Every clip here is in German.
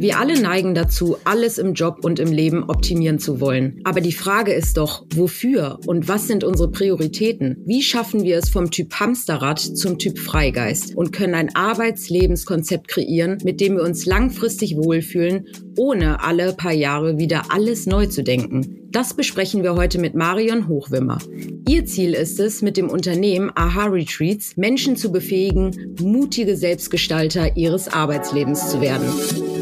Wir alle neigen dazu, alles im Job und im Leben optimieren zu wollen. Aber die Frage ist doch, wofür und was sind unsere Prioritäten? Wie schaffen wir es vom Typ Hamsterrad zum Typ Freigeist und können ein Arbeitslebenskonzept kreieren, mit dem wir uns langfristig wohlfühlen, ohne alle paar Jahre wieder alles neu zu denken? Das besprechen wir heute mit Marion Hochwimmer. Ihr Ziel ist es, mit dem Unternehmen Aha Retreats Menschen zu befähigen, mutige Selbstgestalter ihres Arbeitslebens zu werden.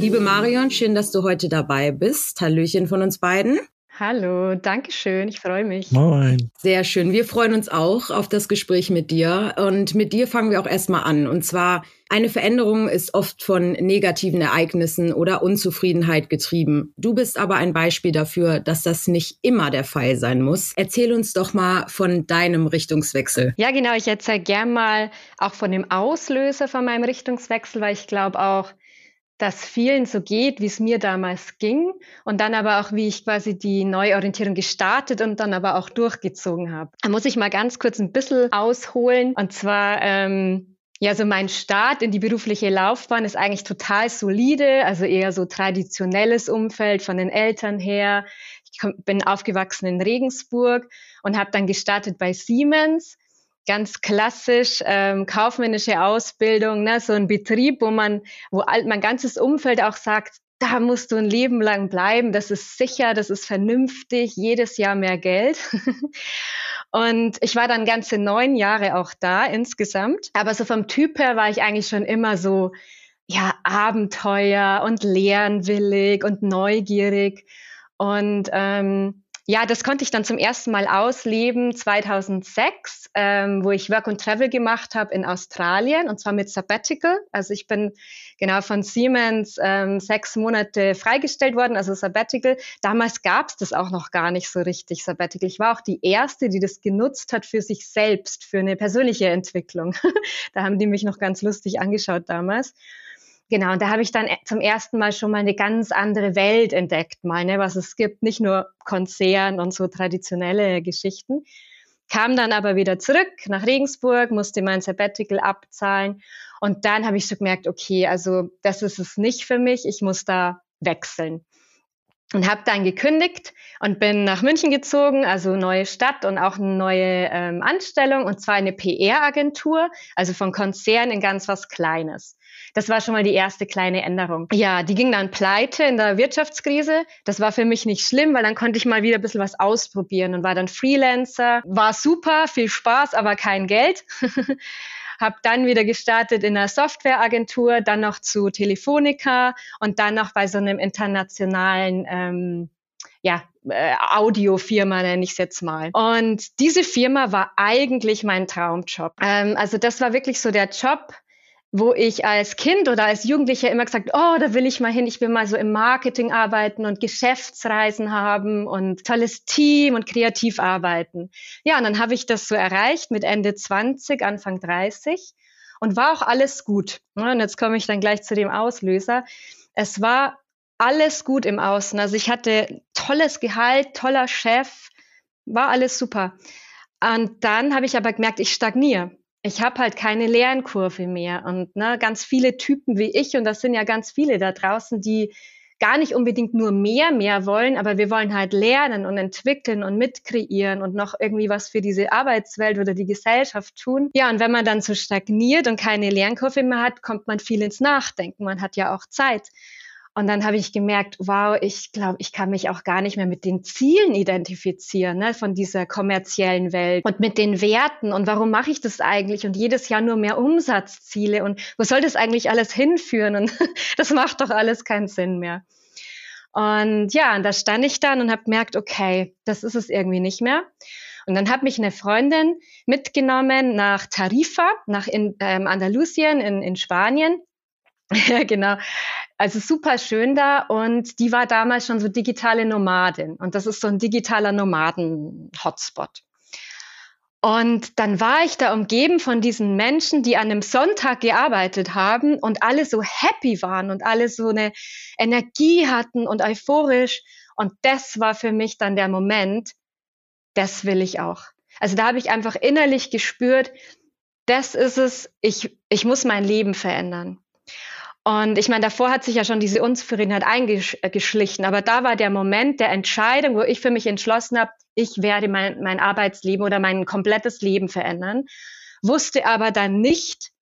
Liebe Marion, schön, dass du heute dabei bist. Hallöchen von uns beiden. Hallo, danke schön, ich freue mich. Moin. Sehr schön, wir freuen uns auch auf das Gespräch mit dir. Und mit dir fangen wir auch erstmal an. Und zwar, eine Veränderung ist oft von negativen Ereignissen oder Unzufriedenheit getrieben. Du bist aber ein Beispiel dafür, dass das nicht immer der Fall sein muss. Erzähl uns doch mal von deinem Richtungswechsel. Ja, genau, ich erzähle gern mal auch von dem Auslöser von meinem Richtungswechsel, weil ich glaube auch, dass vielen so geht, wie es mir damals ging und dann aber auch, wie ich quasi die Neuorientierung gestartet und dann aber auch durchgezogen habe. Da muss ich mal ganz kurz ein bisschen ausholen und zwar ähm, ja, so mein Start in die berufliche Laufbahn ist eigentlich total solide, also eher so traditionelles Umfeld von den Eltern her. Ich bin aufgewachsen in Regensburg und habe dann gestartet bei Siemens ganz klassisch ähm, kaufmännische Ausbildung, ne? so ein Betrieb, wo man, wo mein ganzes Umfeld auch sagt, da musst du ein Leben lang bleiben, das ist sicher, das ist vernünftig, jedes Jahr mehr Geld. und ich war dann ganze neun Jahre auch da insgesamt. Aber so vom Typ her war ich eigentlich schon immer so, ja, Abenteuer und lernwillig und neugierig. Und ähm, ja, das konnte ich dann zum ersten Mal ausleben 2006, ähm, wo ich Work and Travel gemacht habe in Australien und zwar mit Sabbatical. Also ich bin genau von Siemens ähm, sechs Monate freigestellt worden, also Sabbatical. Damals gab es das auch noch gar nicht so richtig, Sabbatical. Ich war auch die Erste, die das genutzt hat für sich selbst, für eine persönliche Entwicklung. da haben die mich noch ganz lustig angeschaut damals. Genau, und da habe ich dann e, zum ersten Mal schon mal eine ganz andere Welt entdeckt, mal, ne, was es gibt, nicht nur Konzern und so traditionelle Geschichten. Kam dann aber wieder zurück nach Regensburg, musste mein Sabbatical abzahlen und dann habe ich so gemerkt, okay, also das ist es nicht für mich, ich muss da wechseln. Und habe dann gekündigt und bin nach München gezogen, also neue Stadt und auch eine neue ähm, Anstellung und zwar eine PR-Agentur, also von Konzern in ganz was Kleines. Das war schon mal die erste kleine Änderung. Ja, die ging dann pleite in der Wirtschaftskrise. Das war für mich nicht schlimm, weil dann konnte ich mal wieder ein bisschen was ausprobieren und war dann Freelancer. War super, viel Spaß, aber kein Geld. habe dann wieder gestartet in einer Softwareagentur, dann noch zu Telefonica und dann noch bei so einem internationalen ähm, ja, äh, Audiofirma nenne ich es jetzt mal. Und diese Firma war eigentlich mein Traumjob. Ähm, also das war wirklich so der Job, wo ich als Kind oder als Jugendlicher immer gesagt, oh, da will ich mal hin, ich will mal so im Marketing arbeiten und Geschäftsreisen haben und tolles Team und kreativ arbeiten. Ja, und dann habe ich das so erreicht mit Ende 20, Anfang 30 und war auch alles gut. Und jetzt komme ich dann gleich zu dem Auslöser. Es war alles gut im Außen. Also ich hatte tolles Gehalt, toller Chef, war alles super. Und dann habe ich aber gemerkt, ich stagniere ich habe halt keine Lernkurve mehr. Und ne, ganz viele Typen wie ich, und das sind ja ganz viele da draußen, die gar nicht unbedingt nur mehr, mehr wollen, aber wir wollen halt lernen und entwickeln und mitkreieren und noch irgendwie was für diese Arbeitswelt oder die Gesellschaft tun. Ja, und wenn man dann so stagniert und keine Lernkurve mehr hat, kommt man viel ins Nachdenken. Man hat ja auch Zeit. Und dann habe ich gemerkt, wow, ich glaube, ich kann mich auch gar nicht mehr mit den Zielen identifizieren ne, von dieser kommerziellen Welt und mit den Werten und warum mache ich das eigentlich und jedes Jahr nur mehr Umsatzziele und wo soll das eigentlich alles hinführen und das macht doch alles keinen Sinn mehr. Und ja, und da stand ich dann und habe gemerkt, okay, das ist es irgendwie nicht mehr. Und dann hat mich eine Freundin mitgenommen nach Tarifa, nach in, ähm, Andalusien in, in Spanien. genau. Also super schön da und die war damals schon so digitale Nomadin und das ist so ein digitaler Nomaden-Hotspot. Und dann war ich da umgeben von diesen Menschen, die an einem Sonntag gearbeitet haben und alle so happy waren und alle so eine Energie hatten und euphorisch. Und das war für mich dann der Moment, das will ich auch. Also da habe ich einfach innerlich gespürt, das ist es, ich, ich muss mein Leben verändern. Und ich meine, davor hat sich ja schon diese Unzufriedenheit eingeschlichen, aber da war der Moment der Entscheidung, wo ich für mich entschlossen habe, ich werde mein, mein Arbeitsleben oder mein komplettes Leben verändern, wusste aber dann nicht,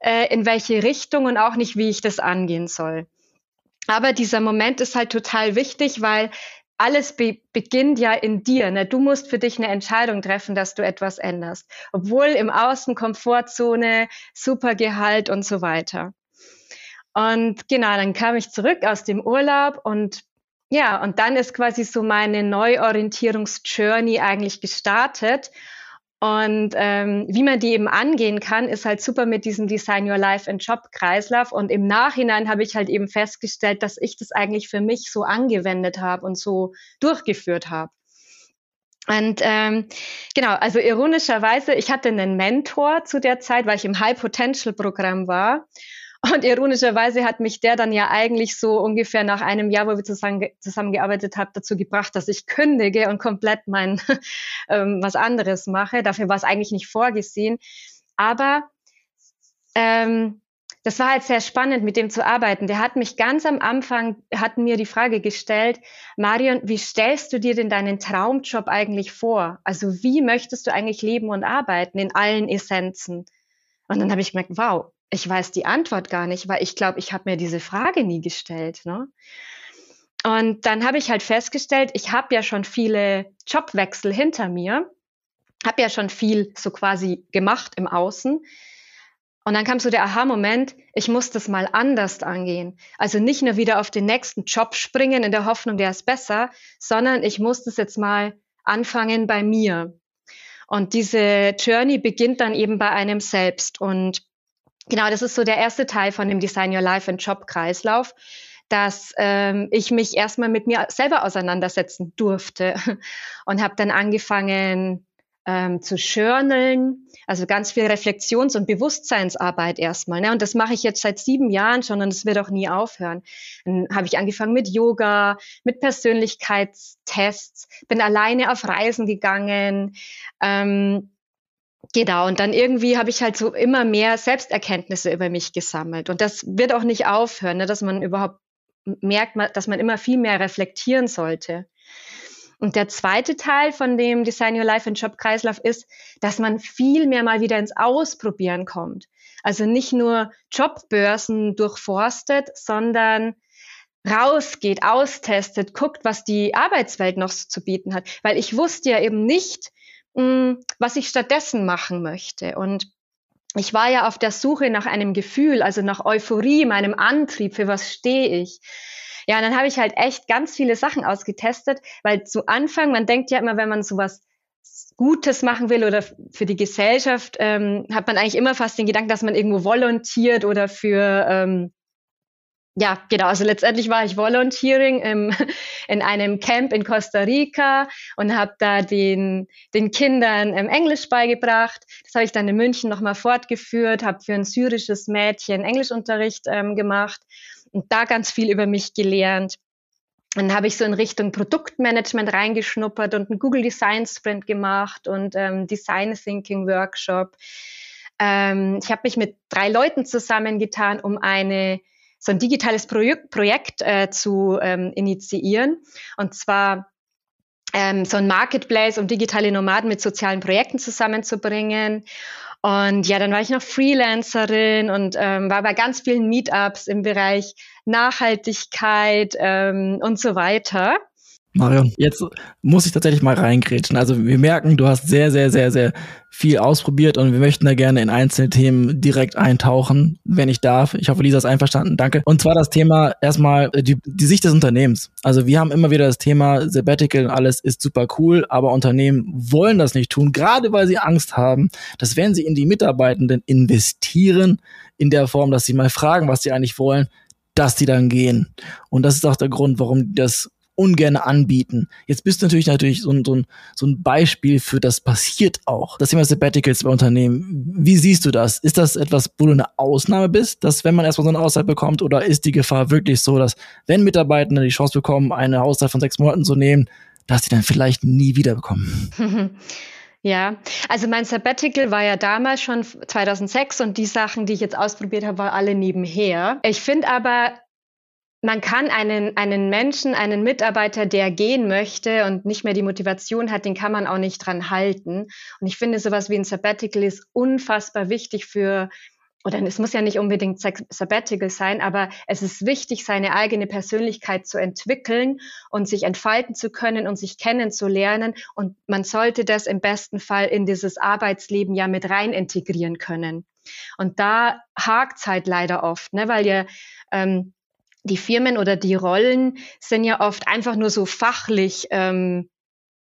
äh, in welche Richtung und auch nicht, wie ich das angehen soll. Aber dieser Moment ist halt total wichtig, weil alles be beginnt ja in dir. Ne? Du musst für dich eine Entscheidung treffen, dass du etwas änderst. Obwohl im Außen Komfortzone, Supergehalt und so weiter. Und genau, dann kam ich zurück aus dem Urlaub und ja, und dann ist quasi so meine Neuorientierungsjourney eigentlich gestartet. Und ähm, wie man die eben angehen kann, ist halt super mit diesem Design Your Life and Job Kreislauf. Und im Nachhinein habe ich halt eben festgestellt, dass ich das eigentlich für mich so angewendet habe und so durchgeführt habe. Und ähm, genau, also ironischerweise, ich hatte einen Mentor zu der Zeit, weil ich im High Potential Programm war. Und ironischerweise hat mich der dann ja eigentlich so ungefähr nach einem Jahr, wo wir zusammen, zusammengearbeitet haben, dazu gebracht, dass ich kündige und komplett mein ähm, was anderes mache. Dafür war es eigentlich nicht vorgesehen. Aber ähm, das war halt sehr spannend, mit dem zu arbeiten. Der hat mich ganz am Anfang, hat mir die Frage gestellt, Marion, wie stellst du dir denn deinen Traumjob eigentlich vor? Also wie möchtest du eigentlich leben und arbeiten in allen Essenzen? Und dann habe ich gemerkt, wow, ich weiß die Antwort gar nicht, weil ich glaube, ich habe mir diese Frage nie gestellt. Ne? Und dann habe ich halt festgestellt, ich habe ja schon viele Jobwechsel hinter mir, habe ja schon viel so quasi gemacht im Außen. Und dann kam so der Aha-Moment, ich muss das mal anders angehen. Also nicht nur wieder auf den nächsten Job springen in der Hoffnung, der ist besser, sondern ich muss das jetzt mal anfangen bei mir. Und diese Journey beginnt dann eben bei einem selbst. Und genau, das ist so der erste Teil von dem Design Your Life and Job Kreislauf, dass ähm, ich mich erstmal mit mir selber auseinandersetzen durfte und habe dann angefangen ähm, zu journalen, also ganz viel Reflexions- und Bewusstseinsarbeit erstmal. Ne? Und das mache ich jetzt seit sieben Jahren schon und es wird auch nie aufhören. Dann habe ich angefangen mit Yoga, mit Persönlichkeitstests, bin alleine auf Reisen gegangen, ähm, Genau, und dann irgendwie habe ich halt so immer mehr Selbsterkenntnisse über mich gesammelt. Und das wird auch nicht aufhören, ne, dass man überhaupt merkt, dass man immer viel mehr reflektieren sollte. Und der zweite Teil von dem Design Your Life and Job Kreislauf ist, dass man viel mehr mal wieder ins Ausprobieren kommt. Also nicht nur Jobbörsen durchforstet, sondern rausgeht, austestet, guckt, was die Arbeitswelt noch so zu bieten hat. Weil ich wusste ja eben nicht, Mm, was ich stattdessen machen möchte. Und ich war ja auf der Suche nach einem Gefühl, also nach Euphorie, meinem Antrieb, für was stehe ich. Ja, und dann habe ich halt echt ganz viele Sachen ausgetestet, weil zu Anfang, man denkt ja immer, wenn man sowas Gutes machen will oder für die Gesellschaft, ähm, hat man eigentlich immer fast den Gedanken, dass man irgendwo volontiert oder für ähm, ja, genau. Also letztendlich war ich Volunteering im, in einem Camp in Costa Rica und habe da den, den Kindern ähm, Englisch beigebracht. Das habe ich dann in München nochmal fortgeführt, habe für ein syrisches Mädchen Englischunterricht ähm, gemacht und da ganz viel über mich gelernt. Dann habe ich so in Richtung Produktmanagement reingeschnuppert und einen Google Design Sprint gemacht und ähm, Design Thinking Workshop. Ähm, ich habe mich mit drei Leuten zusammengetan, um eine so ein digitales Projek Projekt äh, zu ähm, initiieren. Und zwar ähm, so ein Marketplace, um digitale Nomaden mit sozialen Projekten zusammenzubringen. Und ja, dann war ich noch Freelancerin und ähm, war bei ganz vielen Meetups im Bereich Nachhaltigkeit ähm, und so weiter. Marion, jetzt muss ich tatsächlich mal reingrätschen. Also wir merken, du hast sehr, sehr, sehr, sehr viel ausprobiert und wir möchten da gerne in einzelne Themen direkt eintauchen, wenn ich darf. Ich hoffe, Lisa ist einverstanden. Danke. Und zwar das Thema erstmal die, die Sicht des Unternehmens. Also wir haben immer wieder das Thema Sabbatical und alles ist super cool, aber Unternehmen wollen das nicht tun, gerade weil sie Angst haben, dass wenn sie in die Mitarbeitenden investieren, in der Form, dass sie mal fragen, was sie eigentlich wollen, dass die dann gehen. Und das ist auch der Grund, warum das ungern anbieten. Jetzt bist du natürlich natürlich so ein, so, ein, Beispiel für das passiert auch. Das Thema Sabbaticals bei Unternehmen. Wie siehst du das? Ist das etwas, wo du eine Ausnahme bist, dass wenn man erstmal so eine Auszeit bekommt, oder ist die Gefahr wirklich so, dass wenn Mitarbeitende die Chance bekommen, eine Auszeit von sechs Monaten zu nehmen, dass die dann vielleicht nie wieder? Ja, also mein Sabbatical war ja damals schon 2006 und die Sachen, die ich jetzt ausprobiert habe, waren alle nebenher. Ich finde aber, man kann einen, einen Menschen, einen Mitarbeiter, der gehen möchte und nicht mehr die Motivation hat, den kann man auch nicht dran halten. Und ich finde, sowas wie ein Sabbatical ist unfassbar wichtig für oder es muss ja nicht unbedingt Sabbatical sein, aber es ist wichtig, seine eigene Persönlichkeit zu entwickeln und sich entfalten zu können und sich kennenzulernen. Und man sollte das im besten Fall in dieses Arbeitsleben ja mit rein integrieren können. Und da hakt es halt leider oft, ne, weil ja ähm, die Firmen oder die Rollen sind ja oft einfach nur so fachlich ähm,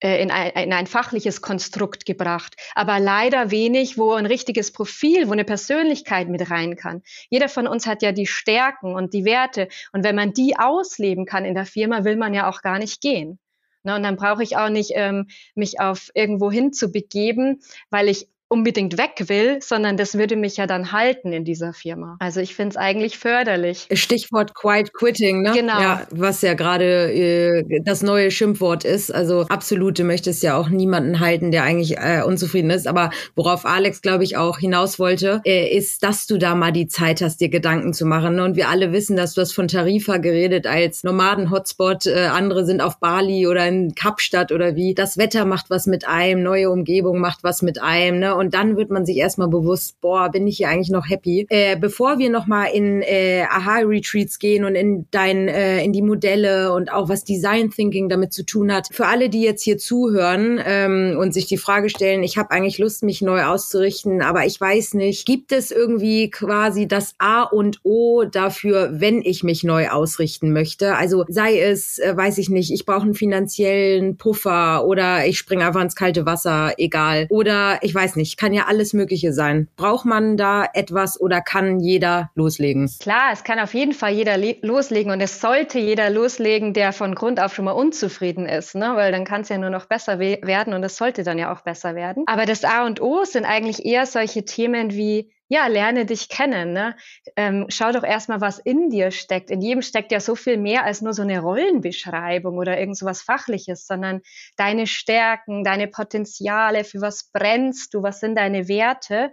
äh, in ein, in ein fachliches Konstrukt gebracht, aber leider wenig, wo ein richtiges Profil, wo eine Persönlichkeit mit rein kann. Jeder von uns hat ja die Stärken und die Werte und wenn man die ausleben kann in der Firma, will man ja auch gar nicht gehen. Ne, und dann brauche ich auch nicht ähm, mich auf irgendwo hin zu begeben, weil ich unbedingt weg will, sondern das würde mich ja dann halten in dieser Firma. Also ich finde es eigentlich förderlich. Stichwort Quiet Quitting, ne? Genau. Ja, was ja gerade äh, das neue Schimpfwort ist. Also absolut, du möchtest ja auch niemanden halten, der eigentlich äh, unzufrieden ist. Aber worauf Alex, glaube ich, auch hinaus wollte, äh, ist, dass du da mal die Zeit hast, dir Gedanken zu machen. Ne? Und wir alle wissen, dass du hast von Tarifa geredet als Nomaden-Hotspot. Äh, andere sind auf Bali oder in Kapstadt oder wie. Das Wetter macht was mit einem, neue Umgebung macht was mit einem, ne? Und dann wird man sich erstmal bewusst, boah, bin ich hier eigentlich noch happy. Äh, bevor wir nochmal in äh, Aha-Retreats gehen und in dein, äh, in die Modelle und auch was Design Thinking damit zu tun hat, für alle, die jetzt hier zuhören ähm, und sich die Frage stellen, ich habe eigentlich Lust, mich neu auszurichten, aber ich weiß nicht, gibt es irgendwie quasi das A und O dafür, wenn ich mich neu ausrichten möchte? Also sei es, äh, weiß ich nicht, ich brauche einen finanziellen Puffer oder ich springe einfach ins kalte Wasser, egal. Oder ich weiß nicht, nicht. Kann ja alles Mögliche sein. Braucht man da etwas oder kann jeder loslegen? Klar, es kann auf jeden Fall jeder loslegen und es sollte jeder loslegen, der von Grund auf schon mal unzufrieden ist, ne? weil dann kann es ja nur noch besser we werden und es sollte dann ja auch besser werden. Aber das A und O sind eigentlich eher solche Themen wie ja, lerne dich kennen. Ne? Ähm, schau doch erstmal, was in dir steckt. In jedem steckt ja so viel mehr als nur so eine Rollenbeschreibung oder irgend so was Fachliches, sondern deine Stärken, deine Potenziale, für was brennst du, was sind deine Werte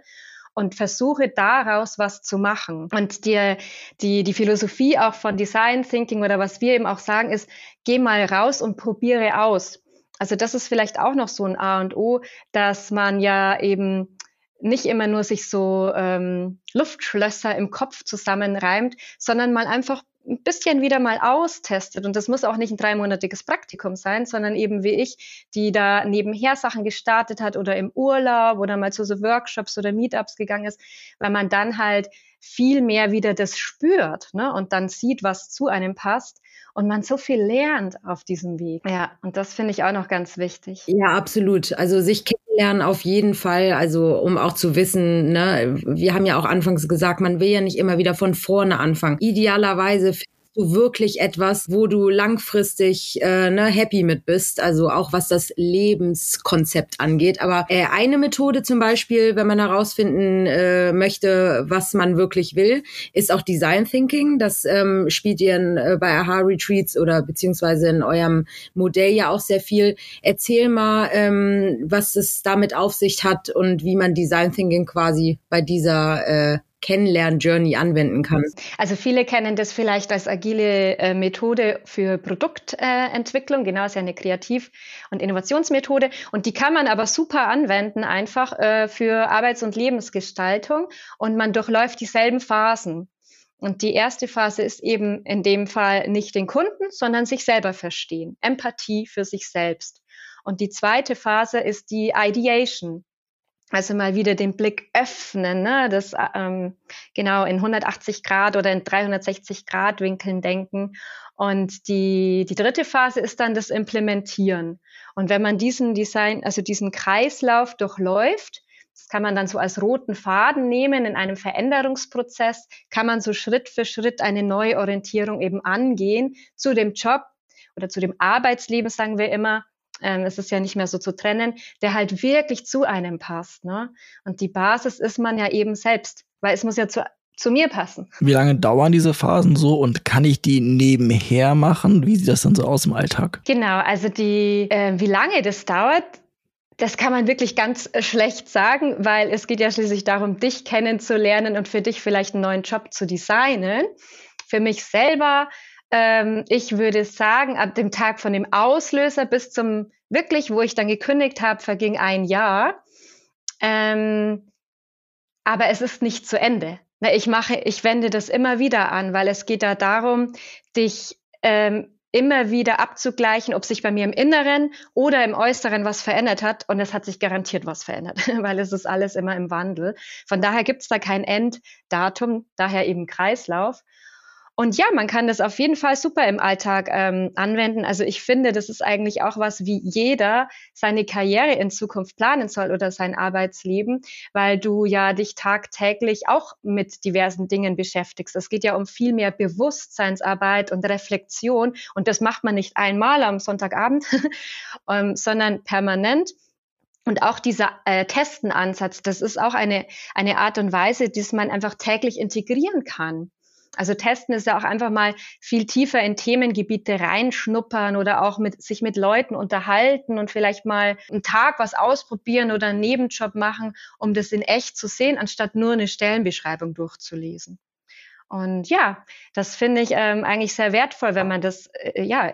und versuche daraus was zu machen. Und die, die, die Philosophie auch von Design Thinking oder was wir eben auch sagen ist, geh mal raus und probiere aus. Also das ist vielleicht auch noch so ein A und O, dass man ja eben nicht immer nur sich so ähm, Luftschlösser im Kopf zusammenreimt, sondern mal einfach ein bisschen wieder mal austestet. Und das muss auch nicht ein dreimonatiges Praktikum sein, sondern eben wie ich, die da nebenher Sachen gestartet hat oder im Urlaub oder mal zu so Workshops oder Meetups gegangen ist, weil man dann halt viel mehr wieder das spürt ne? und dann sieht, was zu einem passt und man so viel lernt auf diesem Weg. Ja, und das finde ich auch noch ganz wichtig. Ja, absolut. Also sich kennenlernen auf jeden Fall, also um auch zu wissen, ne, wir haben ja auch anfangs gesagt, man will ja nicht immer wieder von vorne anfangen. Idealerweise du wirklich etwas, wo du langfristig äh, ne, happy mit bist, also auch was das Lebenskonzept angeht. Aber äh, eine Methode zum Beispiel, wenn man herausfinden äh, möchte, was man wirklich will, ist auch Design Thinking. Das ähm, spielt ihr in, äh, bei Aha Retreats oder beziehungsweise in eurem Modell ja auch sehr viel. Erzähl mal, ähm, was es damit auf sich hat und wie man Design Thinking quasi bei dieser äh, Kennenlern-Journey anwenden kann. Also viele kennen das vielleicht als agile äh, Methode für Produktentwicklung. Genau, ist ja eine Kreativ- und Innovationsmethode. Und die kann man aber super anwenden, einfach äh, für Arbeits- und Lebensgestaltung. Und man durchläuft dieselben Phasen. Und die erste Phase ist eben in dem Fall nicht den Kunden, sondern sich selber verstehen. Empathie für sich selbst. Und die zweite Phase ist die Ideation. Also mal wieder den Blick öffnen, ne? das ähm, genau in 180 Grad oder in 360 Grad Winkeln denken. Und die, die dritte Phase ist dann das Implementieren. Und wenn man diesen Design, also diesen Kreislauf durchläuft, das kann man dann so als roten Faden nehmen in einem Veränderungsprozess, kann man so Schritt für Schritt eine neue Orientierung eben angehen zu dem Job oder zu dem Arbeitsleben, sagen wir immer, ähm, es ist ja nicht mehr so zu trennen, der halt wirklich zu einem passt. Ne? Und die Basis ist man ja eben selbst, weil es muss ja zu, zu mir passen. Wie lange dauern diese Phasen so und kann ich die nebenher machen? Wie sieht das dann so aus im Alltag? Genau, also die, äh, wie lange das dauert, Das kann man wirklich ganz äh, schlecht sagen, weil es geht ja schließlich darum, dich kennenzulernen und für dich vielleicht einen neuen Job zu designen. Für mich selber, ähm, ich würde sagen, ab dem Tag von dem Auslöser bis zum wirklich, wo ich dann gekündigt habe, verging ein Jahr. Ähm, aber es ist nicht zu Ende. Ich mache, ich wende das immer wieder an, weil es geht da darum, dich ähm, immer wieder abzugleichen, ob sich bei mir im Inneren oder im Äußeren was verändert hat. Und es hat sich garantiert was verändert, weil es ist alles immer im Wandel. Von daher gibt es da kein Enddatum, daher eben Kreislauf. Und ja, man kann das auf jeden Fall super im Alltag ähm, anwenden. Also ich finde, das ist eigentlich auch was, wie jeder seine Karriere in Zukunft planen soll oder sein Arbeitsleben, weil du ja dich tagtäglich auch mit diversen Dingen beschäftigst. Es geht ja um viel mehr Bewusstseinsarbeit und Reflexion. Und das macht man nicht einmal am Sonntagabend, ähm, sondern permanent. Und auch dieser äh, Testenansatz, das ist auch eine, eine Art und Weise, die man einfach täglich integrieren kann. Also testen ist ja auch einfach mal viel tiefer in Themengebiete reinschnuppern oder auch mit, sich mit Leuten unterhalten und vielleicht mal einen Tag was ausprobieren oder einen Nebenjob machen, um das in echt zu sehen, anstatt nur eine Stellenbeschreibung durchzulesen. Und ja, das finde ich ähm, eigentlich sehr wertvoll, wenn man das äh, ja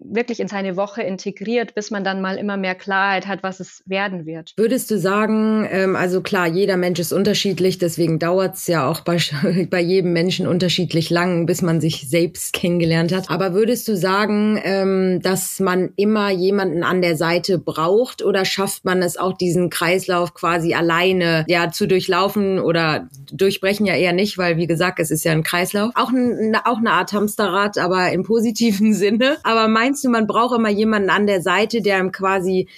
wirklich in seine Woche integriert, bis man dann mal immer mehr Klarheit hat, was es werden wird. Würdest du sagen, ähm, also klar, jeder Mensch ist unterschiedlich, deswegen dauert es ja auch bei, bei jedem Menschen unterschiedlich lang, bis man sich selbst kennengelernt hat. Aber würdest du sagen, ähm, dass man immer jemanden an der Seite braucht oder schafft man es auch, diesen Kreislauf quasi alleine ja zu durchlaufen oder durchbrechen ja eher nicht, weil wie gesagt, es ist ist ja ein Kreislauf. Auch, ein, auch eine Art Hamsterrad, aber im positiven Sinne. Aber meinst du, man braucht immer jemanden an der Seite, der ihm quasi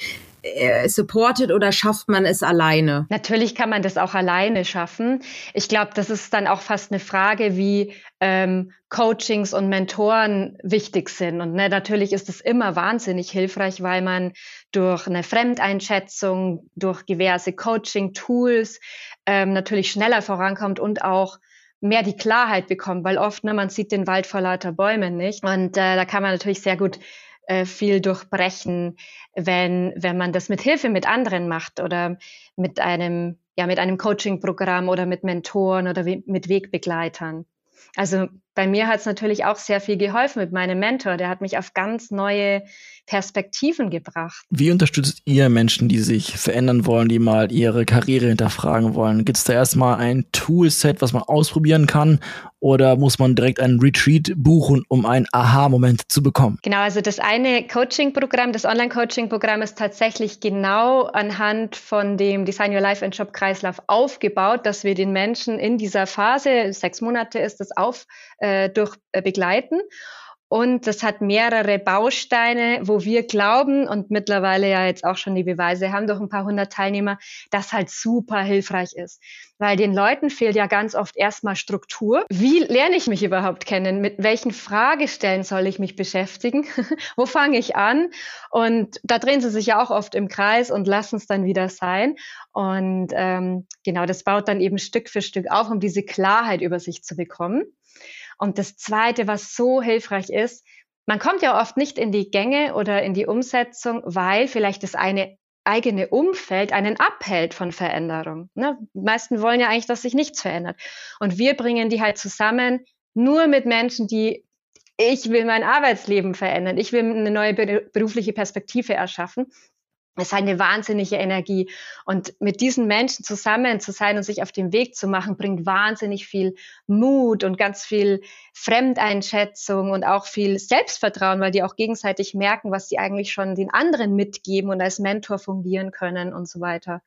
äh, supportet oder schafft man es alleine? Natürlich kann man das auch alleine schaffen. Ich glaube, das ist dann auch fast eine Frage, wie ähm, Coachings und Mentoren wichtig sind. Und ne, natürlich ist es immer wahnsinnig hilfreich, weil man durch eine Fremdeinschätzung, durch diverse Coaching-Tools ähm, natürlich schneller vorankommt und auch mehr die Klarheit bekommt, weil oft, ne, man sieht den Wald vor lauter Bäumen nicht. Und äh, da kann man natürlich sehr gut äh, viel durchbrechen, wenn, wenn man das mit Hilfe mit anderen macht oder mit einem, ja, mit einem Coaching-Programm oder mit Mentoren oder mit Wegbegleitern. Also bei mir hat es natürlich auch sehr viel geholfen mit meinem Mentor. Der hat mich auf ganz neue Perspektiven gebracht. Wie unterstützt ihr Menschen, die sich verändern wollen, die mal ihre Karriere hinterfragen wollen? Gibt es da erstmal ein Toolset, was man ausprobieren kann? Oder muss man direkt einen Retreat buchen, um einen Aha-Moment zu bekommen? Genau, also das eine Coaching-Programm, das Online-Coaching-Programm ist tatsächlich genau anhand von dem Design Your Life and Job Kreislauf aufgebaut, dass wir den Menschen in dieser Phase, sechs Monate ist das auf, äh, durch äh, begleiten. Und das hat mehrere Bausteine, wo wir glauben und mittlerweile ja jetzt auch schon die Beweise haben durch ein paar hundert Teilnehmer, das halt super hilfreich ist. Weil den Leuten fehlt ja ganz oft erstmal Struktur. Wie lerne ich mich überhaupt kennen? Mit welchen Fragestellen soll ich mich beschäftigen? wo fange ich an? Und da drehen sie sich ja auch oft im Kreis und lassen es dann wieder sein. Und ähm, genau, das baut dann eben Stück für Stück auf, um diese Klarheit über sich zu bekommen. Und das Zweite, was so hilfreich ist, man kommt ja oft nicht in die Gänge oder in die Umsetzung, weil vielleicht das eine eigene Umfeld einen abhält von Veränderung. Ne? Die meisten wollen ja eigentlich, dass sich nichts verändert. Und wir bringen die halt zusammen nur mit Menschen, die ich will mein Arbeitsleben verändern, ich will eine neue berufliche Perspektive erschaffen ist eine wahnsinnige Energie. Und mit diesen Menschen zusammen zu sein und sich auf den Weg zu machen, bringt wahnsinnig viel Mut und ganz viel Fremdeinschätzung und auch viel Selbstvertrauen, weil die auch gegenseitig merken, was sie eigentlich schon den anderen mitgeben und als Mentor fungieren können und so weiter.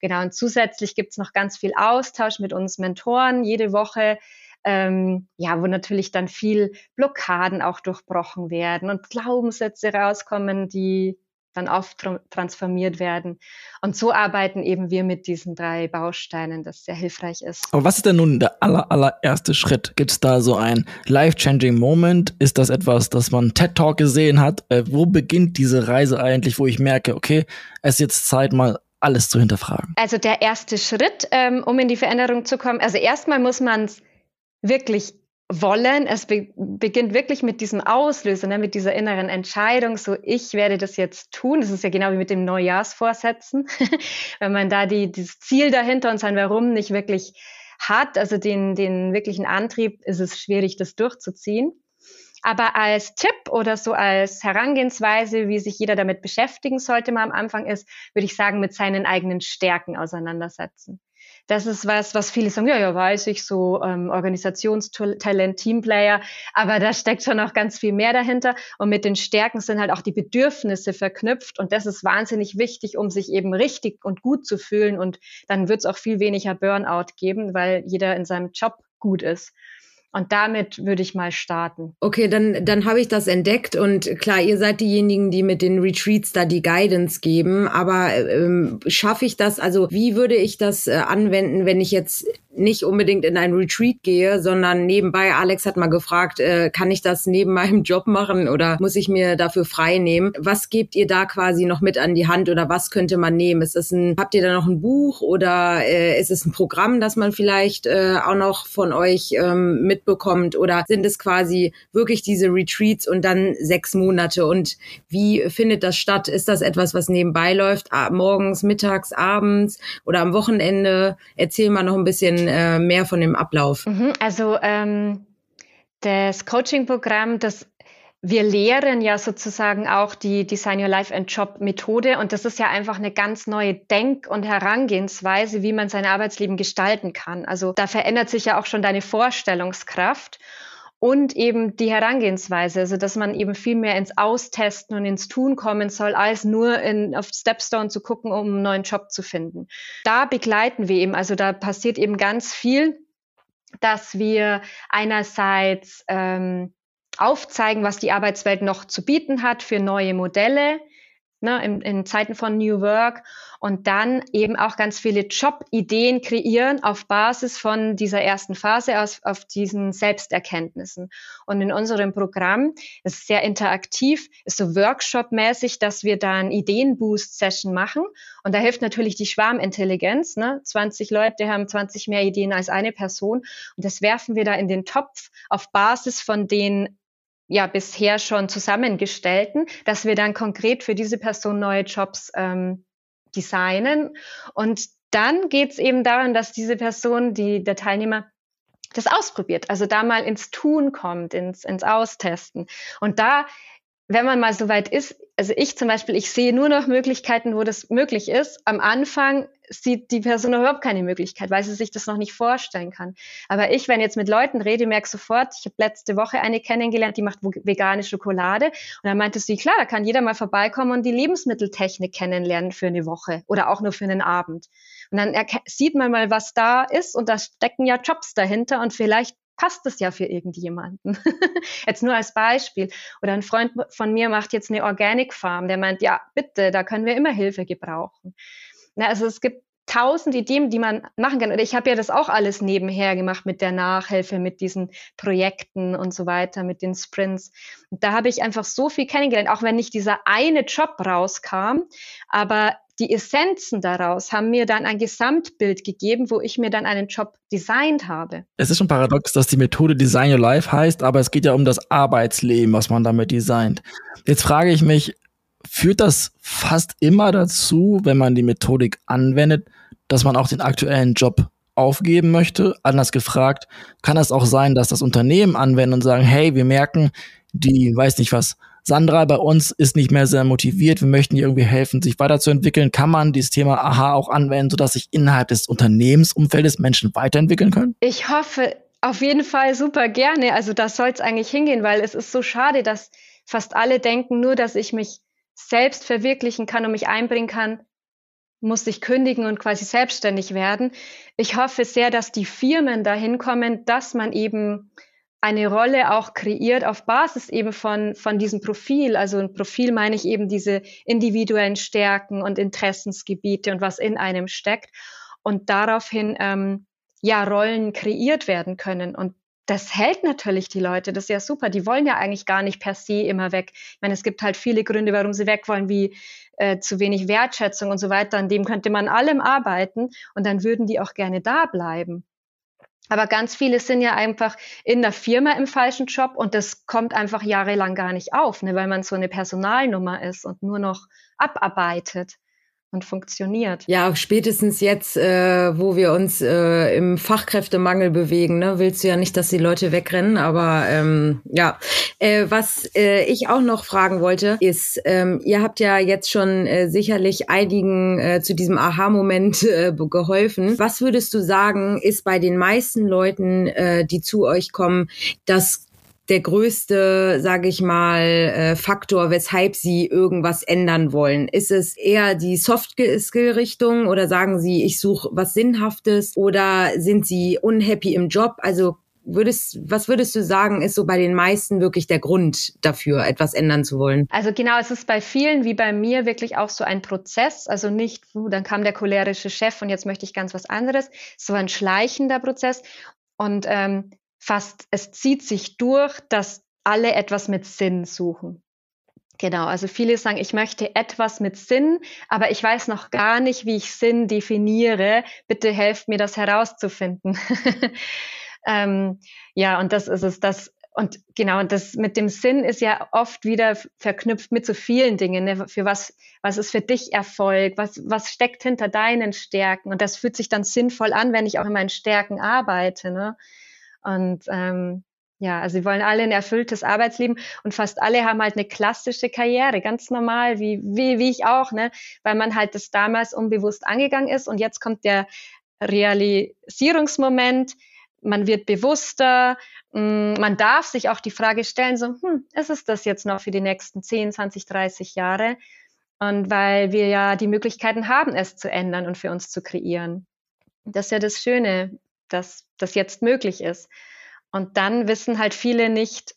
Genau, und zusätzlich gibt's noch ganz viel Austausch mit uns Mentoren jede Woche. Ähm, ja, wo natürlich dann viel Blockaden auch durchbrochen werden und Glaubenssätze rauskommen, die dann transformiert werden. Und so arbeiten eben wir mit diesen drei Bausteinen, das sehr hilfreich ist. Aber was ist denn nun der aller, allererste Schritt? Gibt es da so ein life-changing Moment? Ist das etwas, das man TED Talk gesehen hat? Äh, wo beginnt diese Reise eigentlich, wo ich merke, okay, es ist jetzt Zeit, mal alles zu hinterfragen? Also der erste Schritt, ähm, um in die Veränderung zu kommen, also erstmal muss man es wirklich wollen. Es be beginnt wirklich mit diesem Auslöser, ne, mit dieser inneren Entscheidung, so ich werde das jetzt tun. Das ist ja genau wie mit dem Neujahrsvorsätzen. Wenn man da die, dieses Ziel dahinter und sein Warum nicht wirklich hat, also den, den wirklichen Antrieb, ist es schwierig, das durchzuziehen. Aber als Tipp oder so als Herangehensweise, wie sich jeder damit beschäftigen sollte mal am Anfang ist, würde ich sagen, mit seinen eigenen Stärken auseinandersetzen das ist was, was viele sagen, ja, ja, weiß ich, so ähm, Organisationstalent, Teamplayer, aber da steckt schon noch ganz viel mehr dahinter. Und mit den Stärken sind halt auch die Bedürfnisse verknüpft und das ist wahnsinnig wichtig, um sich eben richtig und gut zu fühlen. Und dann wird es auch viel weniger Burnout geben, weil jeder in seinem Job gut ist. Und damit würde ich mal starten. Okay, dann, dann habe ich das entdeckt und klar, ihr seid diejenigen, die mit den Retreats da die Guidance geben, aber ähm, schaffe ich das, also wie würde ich das äh, anwenden, wenn ich jetzt nicht unbedingt in ein Retreat gehe, sondern nebenbei, Alex hat mal gefragt, äh, kann ich das neben meinem Job machen oder muss ich mir dafür frei nehmen? Was gebt ihr da quasi noch mit an die Hand oder was könnte man nehmen? Ist das ein, habt ihr da noch ein Buch oder äh, ist es ein Programm, das man vielleicht äh, auch noch von euch ähm, mit mitbekommt? Oder sind es quasi wirklich diese Retreats und dann sechs Monate? Und wie findet das statt? Ist das etwas, was nebenbei läuft? Morgens, mittags, abends oder am Wochenende? Erzähl mal noch ein bisschen äh, mehr von dem Ablauf. Mhm, also ähm, das Coaching-Programm, das wir lehren ja sozusagen auch die Design Your Life and Job Methode und das ist ja einfach eine ganz neue Denk- und Herangehensweise, wie man sein Arbeitsleben gestalten kann. Also da verändert sich ja auch schon deine Vorstellungskraft und eben die Herangehensweise, also dass man eben viel mehr ins Austesten und ins Tun kommen soll, als nur in, auf Stepstone zu gucken, um einen neuen Job zu finden. Da begleiten wir eben, also da passiert eben ganz viel, dass wir einerseits ähm, aufzeigen, was die Arbeitswelt noch zu bieten hat für neue Modelle ne, in, in Zeiten von New Work und dann eben auch ganz viele Jobideen kreieren auf Basis von dieser ersten Phase, aus, auf diesen Selbsterkenntnissen. Und in unserem Programm ist es sehr interaktiv, ist so Workshop-mäßig, dass wir dann Ideenboost-Session machen. Und da hilft natürlich die Schwarmintelligenz. Ne? 20 Leute haben 20 mehr Ideen als eine Person. Und das werfen wir da in den Topf auf Basis von den ja bisher schon zusammengestellten, dass wir dann konkret für diese Person neue Jobs ähm, designen. Und dann geht es eben daran, dass diese Person, die der Teilnehmer das ausprobiert, also da mal ins Tun kommt, ins, ins Austesten. Und da wenn man mal so weit ist, also ich zum Beispiel, ich sehe nur noch Möglichkeiten, wo das möglich ist. Am Anfang sieht die Person überhaupt keine Möglichkeit, weil sie sich das noch nicht vorstellen kann. Aber ich, wenn jetzt mit Leuten rede, merke sofort, ich habe letzte Woche eine kennengelernt, die macht vegane Schokolade. Und dann meinte sie, klar, da kann jeder mal vorbeikommen und die Lebensmitteltechnik kennenlernen für eine Woche oder auch nur für einen Abend. Und dann sieht man mal, was da ist und da stecken ja Jobs dahinter und vielleicht passt es ja für irgendjemanden. jetzt nur als Beispiel. Oder ein Freund von mir macht jetzt eine Organic Farm, der meint, ja, bitte, da können wir immer Hilfe gebrauchen. Na, also es gibt tausend Ideen, die man machen kann. Und ich habe ja das auch alles nebenher gemacht mit der Nachhilfe, mit diesen Projekten und so weiter, mit den Sprints. Und da habe ich einfach so viel kennengelernt, auch wenn nicht dieser eine Job rauskam, aber die Essenzen daraus haben mir dann ein Gesamtbild gegeben, wo ich mir dann einen Job designt habe. Es ist schon paradox, dass die Methode Design Your Life heißt, aber es geht ja um das Arbeitsleben, was man damit designt. Jetzt frage ich mich, führt das fast immer dazu, wenn man die Methodik anwendet, dass man auch den aktuellen Job aufgeben möchte? Anders gefragt, kann es auch sein, dass das Unternehmen anwenden und sagen, hey, wir merken, die, weiß nicht was, Sandra bei uns ist nicht mehr sehr motiviert, wir möchten ihr irgendwie helfen, sich weiterzuentwickeln. Kann man dieses Thema Aha auch anwenden, sodass sich innerhalb des Unternehmensumfeldes Menschen weiterentwickeln können? Ich hoffe auf jeden Fall super gerne. Also da soll es eigentlich hingehen, weil es ist so schade, dass fast alle denken, nur dass ich mich selbst verwirklichen kann und mich einbringen kann, muss ich kündigen und quasi selbstständig werden. Ich hoffe sehr, dass die Firmen dahin kommen, dass man eben eine Rolle auch kreiert auf Basis eben von, von diesem Profil. Also ein Profil meine ich eben diese individuellen Stärken und Interessensgebiete und was in einem steckt. Und daraufhin ähm, ja Rollen kreiert werden können. Und das hält natürlich die Leute. Das ist ja super. Die wollen ja eigentlich gar nicht per se immer weg. Ich meine, es gibt halt viele Gründe, warum sie weg wollen, wie äh, zu wenig Wertschätzung und so weiter. An dem könnte man allem arbeiten und dann würden die auch gerne da bleiben. Aber ganz viele sind ja einfach in der Firma im falschen Job und das kommt einfach jahrelang gar nicht auf, ne, weil man so eine Personalnummer ist und nur noch abarbeitet und funktioniert. Ja, spätestens jetzt, äh, wo wir uns äh, im Fachkräftemangel bewegen, ne, willst du ja nicht, dass die Leute wegrennen, aber ähm, ja. Äh, was äh, ich auch noch fragen wollte, ist, ähm, ihr habt ja jetzt schon äh, sicherlich einigen äh, zu diesem Aha-Moment äh, geholfen. Was würdest du sagen, ist bei den meisten Leuten, äh, die zu euch kommen, das der größte, sage ich mal, äh, Faktor, weshalb Sie irgendwas ändern wollen? Ist es eher die Soft-Skill-Richtung oder sagen Sie, ich suche was Sinnhaftes oder sind Sie unhappy im Job? Also würdest, was würdest du sagen, ist so bei den meisten wirklich der Grund dafür, etwas ändern zu wollen? Also genau, es ist bei vielen wie bei mir wirklich auch so ein Prozess. Also nicht, uh, dann kam der cholerische Chef und jetzt möchte ich ganz was anderes. So ein schleichender Prozess. Und ähm, fast, es zieht sich durch, dass alle etwas mit Sinn suchen. Genau, also viele sagen, ich möchte etwas mit Sinn, aber ich weiß noch gar nicht, wie ich Sinn definiere. Bitte helft mir, das herauszufinden. ähm, ja, und das ist es, das und genau, das mit dem Sinn ist ja oft wieder verknüpft mit so vielen Dingen. Ne? Für was, was ist für dich Erfolg? Was, was steckt hinter deinen Stärken? Und das fühlt sich dann sinnvoll an, wenn ich auch in meinen Stärken arbeite. Ne? Und ähm, ja, also sie wollen alle ein erfülltes Arbeitsleben und fast alle haben halt eine klassische Karriere, ganz normal, wie, wie, wie ich auch, ne? Weil man halt das damals unbewusst angegangen ist und jetzt kommt der Realisierungsmoment, man wird bewusster, mm, man darf sich auch die Frage stellen, so, hm, ist es das jetzt noch für die nächsten 10, 20, 30 Jahre? Und weil wir ja die Möglichkeiten haben, es zu ändern und für uns zu kreieren. Das ist ja das Schöne dass das jetzt möglich ist. Und dann wissen halt viele nicht,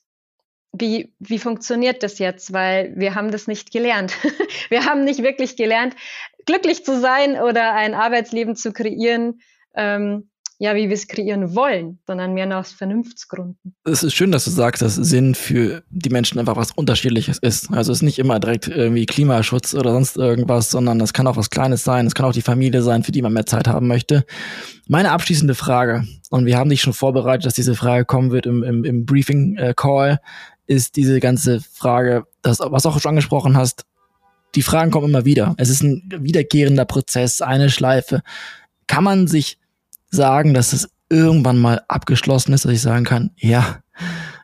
wie, wie funktioniert das jetzt, weil wir haben das nicht gelernt. wir haben nicht wirklich gelernt, glücklich zu sein oder ein Arbeitsleben zu kreieren, ähm, ja, wie wir es kreieren wollen, sondern mehr nach Vernunftsgründen. Es ist schön, dass du sagst, dass Sinn für die Menschen einfach was Unterschiedliches ist. Also es ist nicht immer direkt irgendwie Klimaschutz oder sonst irgendwas, sondern es kann auch was Kleines sein. Es kann auch die Familie sein, für die man mehr Zeit haben möchte. Meine abschließende Frage, und wir haben dich schon vorbereitet, dass diese Frage kommen wird im, im, im Briefing-Call, äh, ist diese ganze Frage, das, was auch schon angesprochen hast, die Fragen kommen immer wieder. Es ist ein wiederkehrender Prozess, eine Schleife. Kann man sich sagen, dass es irgendwann mal abgeschlossen ist, dass ich sagen kann, ja,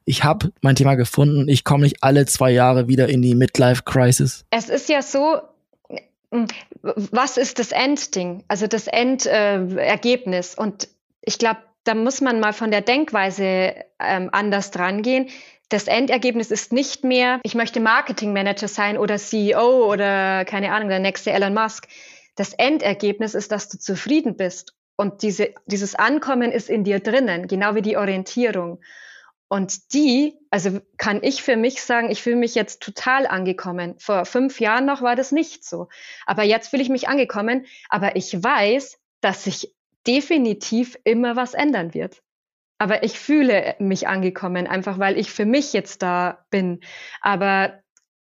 ich habe mein Thema gefunden, ich komme nicht alle zwei Jahre wieder in die Midlife-Crisis? Es ist ja so, hm, was ist das Endding, also das Endergebnis? Äh, Und ich glaube, da muss man mal von der Denkweise ähm, anders dran gehen. Das Endergebnis ist nicht mehr, ich möchte Marketingmanager sein oder CEO oder keine Ahnung, der nächste Elon Musk. Das Endergebnis ist, dass du zufrieden bist und diese, dieses Ankommen ist in dir drinnen, genau wie die Orientierung. Und die, also kann ich für mich sagen, ich fühle mich jetzt total angekommen. Vor fünf Jahren noch war das nicht so. Aber jetzt fühle ich mich angekommen. Aber ich weiß, dass sich definitiv immer was ändern wird. Aber ich fühle mich angekommen, einfach weil ich für mich jetzt da bin. Aber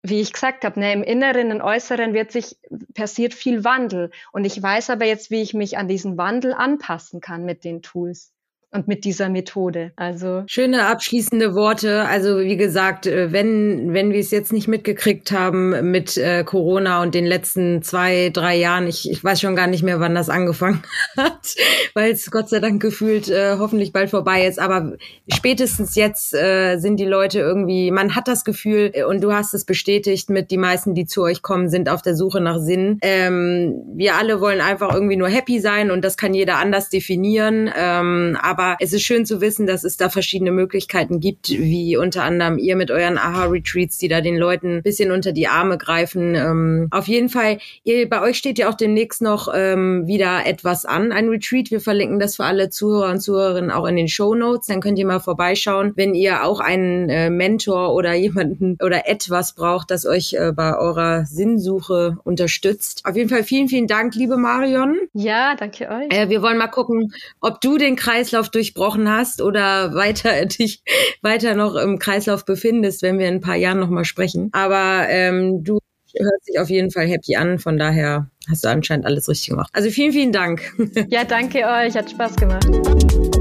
wie ich gesagt habe, ne, im Inneren und Äußeren wird sich, passiert viel Wandel. Und ich weiß aber jetzt, wie ich mich an diesen Wandel anpassen kann mit den Tools und mit dieser Methode. Also schöne abschließende Worte. Also wie gesagt, äh, wenn wenn wir es jetzt nicht mitgekriegt haben mit äh, Corona und den letzten zwei drei Jahren, ich, ich weiß schon gar nicht mehr, wann das angefangen hat, weil es Gott sei Dank gefühlt äh, hoffentlich bald vorbei ist. Aber spätestens jetzt äh, sind die Leute irgendwie, man hat das Gefühl äh, und du hast es bestätigt mit die meisten, die zu euch kommen, sind auf der Suche nach Sinn. Ähm, wir alle wollen einfach irgendwie nur happy sein und das kann jeder anders definieren. Ähm, aber aber es ist schön zu wissen, dass es da verschiedene Möglichkeiten gibt, wie unter anderem ihr mit euren Aha-Retreats, die da den Leuten ein bisschen unter die Arme greifen. Ähm, auf jeden Fall, ihr, bei euch steht ja auch demnächst noch ähm, wieder etwas an, ein Retreat. Wir verlinken das für alle Zuhörer und Zuhörerinnen auch in den Show Notes. Dann könnt ihr mal vorbeischauen, wenn ihr auch einen äh, Mentor oder jemanden oder etwas braucht, das euch äh, bei eurer Sinnsuche unterstützt. Auf jeden Fall vielen, vielen Dank, liebe Marion. Ja, danke euch. Äh, wir wollen mal gucken, ob du den Kreislauf durchbrochen hast oder weiter dich weiter noch im Kreislauf befindest, wenn wir in ein paar Jahren nochmal sprechen. Aber ähm, du hörst dich auf jeden Fall happy an, von daher hast du anscheinend alles richtig gemacht. Also vielen, vielen Dank. Ja, danke euch, hat Spaß gemacht.